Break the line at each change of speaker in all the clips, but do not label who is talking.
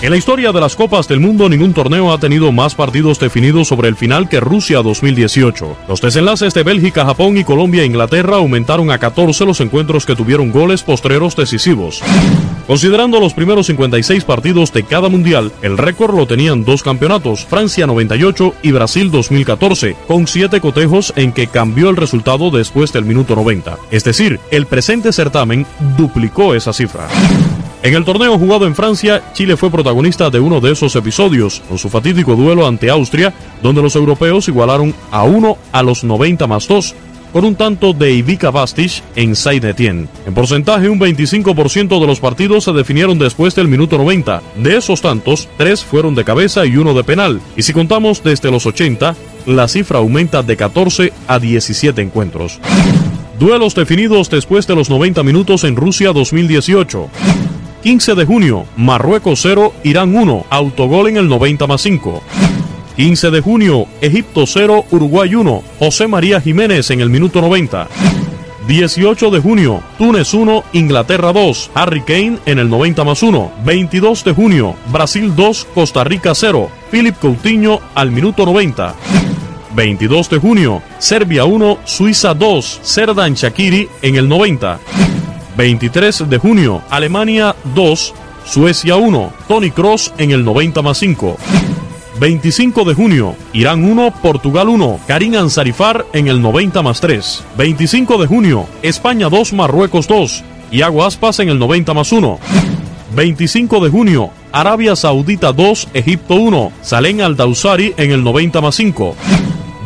En la historia de las Copas del Mundo, ningún torneo ha tenido más partidos definidos sobre el final que Rusia 2018. Los desenlaces de Bélgica, Japón y Colombia e Inglaterra aumentaron a 14 los encuentros que tuvieron goles postreros decisivos. Considerando los primeros 56 partidos de cada mundial, el récord lo tenían dos campeonatos, Francia 98 y Brasil 2014, con siete cotejos en que cambió el resultado después del minuto 90. Es decir, el presente certamen duplicó esa cifra. En el torneo jugado en Francia, Chile fue protagonista de uno de esos episodios, con su fatídico duelo ante Austria, donde los europeos igualaron a 1 a los 90 más 2, con un tanto de Ivica Bastic en Saint-Étienne. En porcentaje, un 25% de los partidos se definieron después del minuto 90. De esos tantos, 3 fueron de cabeza y uno de penal. Y si contamos desde los 80, la cifra aumenta de 14 a 17 encuentros. Duelos definidos después de los 90 minutos en Rusia 2018. 15 de junio, Marruecos 0, Irán 1, autogol en el 90 más 5. 15 de junio, Egipto 0, Uruguay 1, José María Jiménez en el minuto 90. 18 de junio, Túnez 1, Inglaterra 2, Harry Kane en el 90 más 1. 22 de junio, Brasil 2, Costa Rica 0, Philip Coutinho al minuto 90. 22 de junio, Serbia 1, Suiza 2, Serdan Shakiri en el 90. 23 de junio, Alemania 2, Suecia 1, Tony Cross en el 90 más 5. 25 de junio, Irán 1, Portugal 1, Karim Ansarifar en el 90 más 3. 25 de junio, España 2, Marruecos 2, Iago Aspas en el 90 más 1. 25 de junio, Arabia Saudita 2, Egipto 1, Salem Al-Dawsari en el 90 más 5.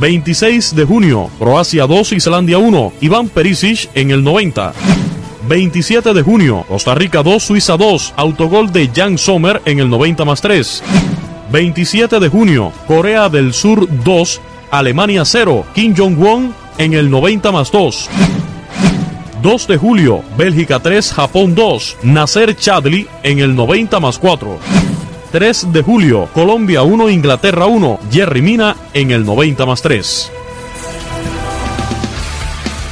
26 de junio, Croacia 2, Islandia 1, Iván Perisic en el 90. 27 de junio, Costa Rica 2, Suiza 2, autogol de Jan Sommer en el 90 más 3. 27 de junio, Corea del Sur 2, Alemania 0, Kim Jong-won en el 90 más 2. 2 de julio, Bélgica 3, Japón 2, Nasser Chadli en el 90 más 4. 3 de julio, Colombia 1, Inglaterra 1, Jerry Mina en el 90 más 3.